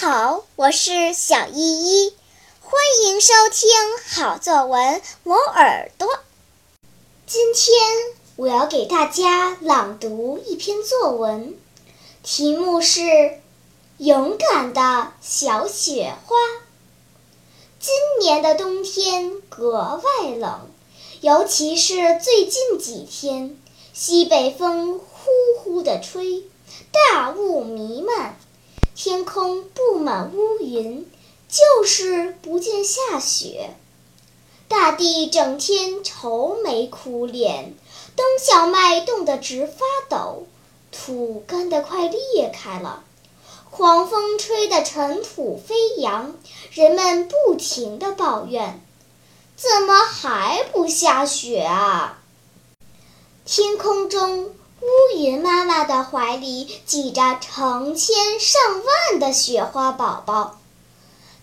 好，我是小依依，欢迎收听好作文磨耳朵。今天我要给大家朗读一篇作文，题目是《勇敢的小雪花》。今年的冬天格外冷，尤其是最近几天，西北风呼呼地吹，大雾弥漫。天空布满乌云，就是不见下雪。大地整天愁眉苦脸，冬小麦冻得直发抖，土干得快裂开了。狂风吹得尘土飞扬，人们不停地抱怨：“怎么还不下雪啊？”天空中。乌云妈妈的怀里挤着成千上万的雪花宝宝，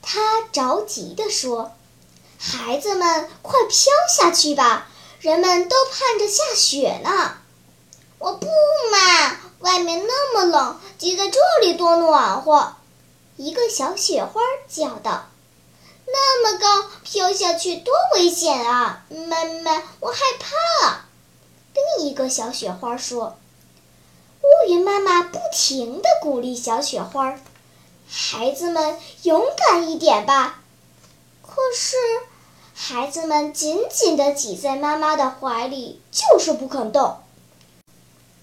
她着急地说：“孩子们，快飘下去吧！人们都盼着下雪呢。”“我不嘛，外面那么冷，挤在这里多暖和。”一个小雪花叫道。“那么高，飘下去多危险啊！妈妈，我害怕。”另一个小雪花说：“乌云妈妈不停地鼓励小雪花，孩子们勇敢一点吧。”可是，孩子们紧紧地挤在妈妈的怀里，就是不肯动。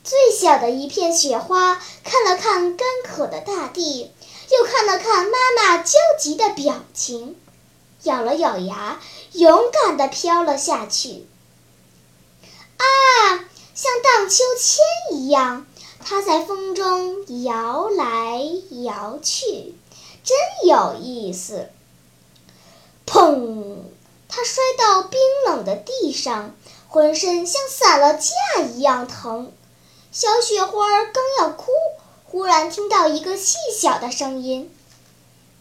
最小的一片雪花看了看干渴的大地，又看了看妈妈焦急的表情，咬了咬牙，勇敢地飘了下去。秋千一样，它在风中摇来摇去，真有意思。砰！它摔到冰冷的地上，浑身像散了架一样疼。小雪花刚要哭，忽然听到一个细小的声音：“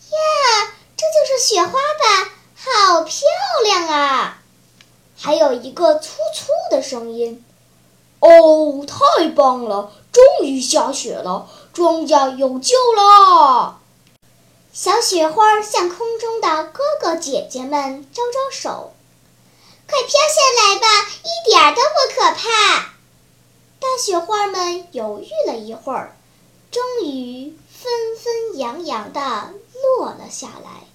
呀，这就是雪花吧？好漂亮啊！”还有一个粗粗的声音：“哦，太棒了，终于下雪了，庄稼有救了！”小雪花向空中的哥哥姐姐们招招手：“快飘下来吧，一点都不可怕。”大雪花们犹豫了一会儿，终于纷纷扬扬地落了下来。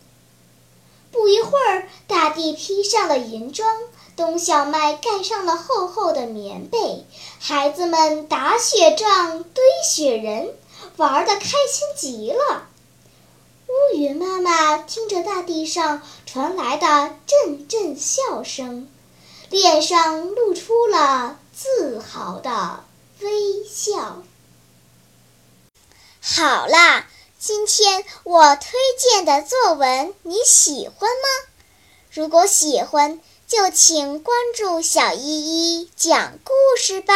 不一会儿，大地披上了银装。冬小麦盖上了厚厚的棉被，孩子们打雪仗、堆雪人，玩得开心极了。乌云妈妈听着大地上传来的阵阵笑声，脸上露出了自豪的微笑。好啦，今天我推荐的作文你喜欢吗？如果喜欢，就请关注小依依讲故事吧。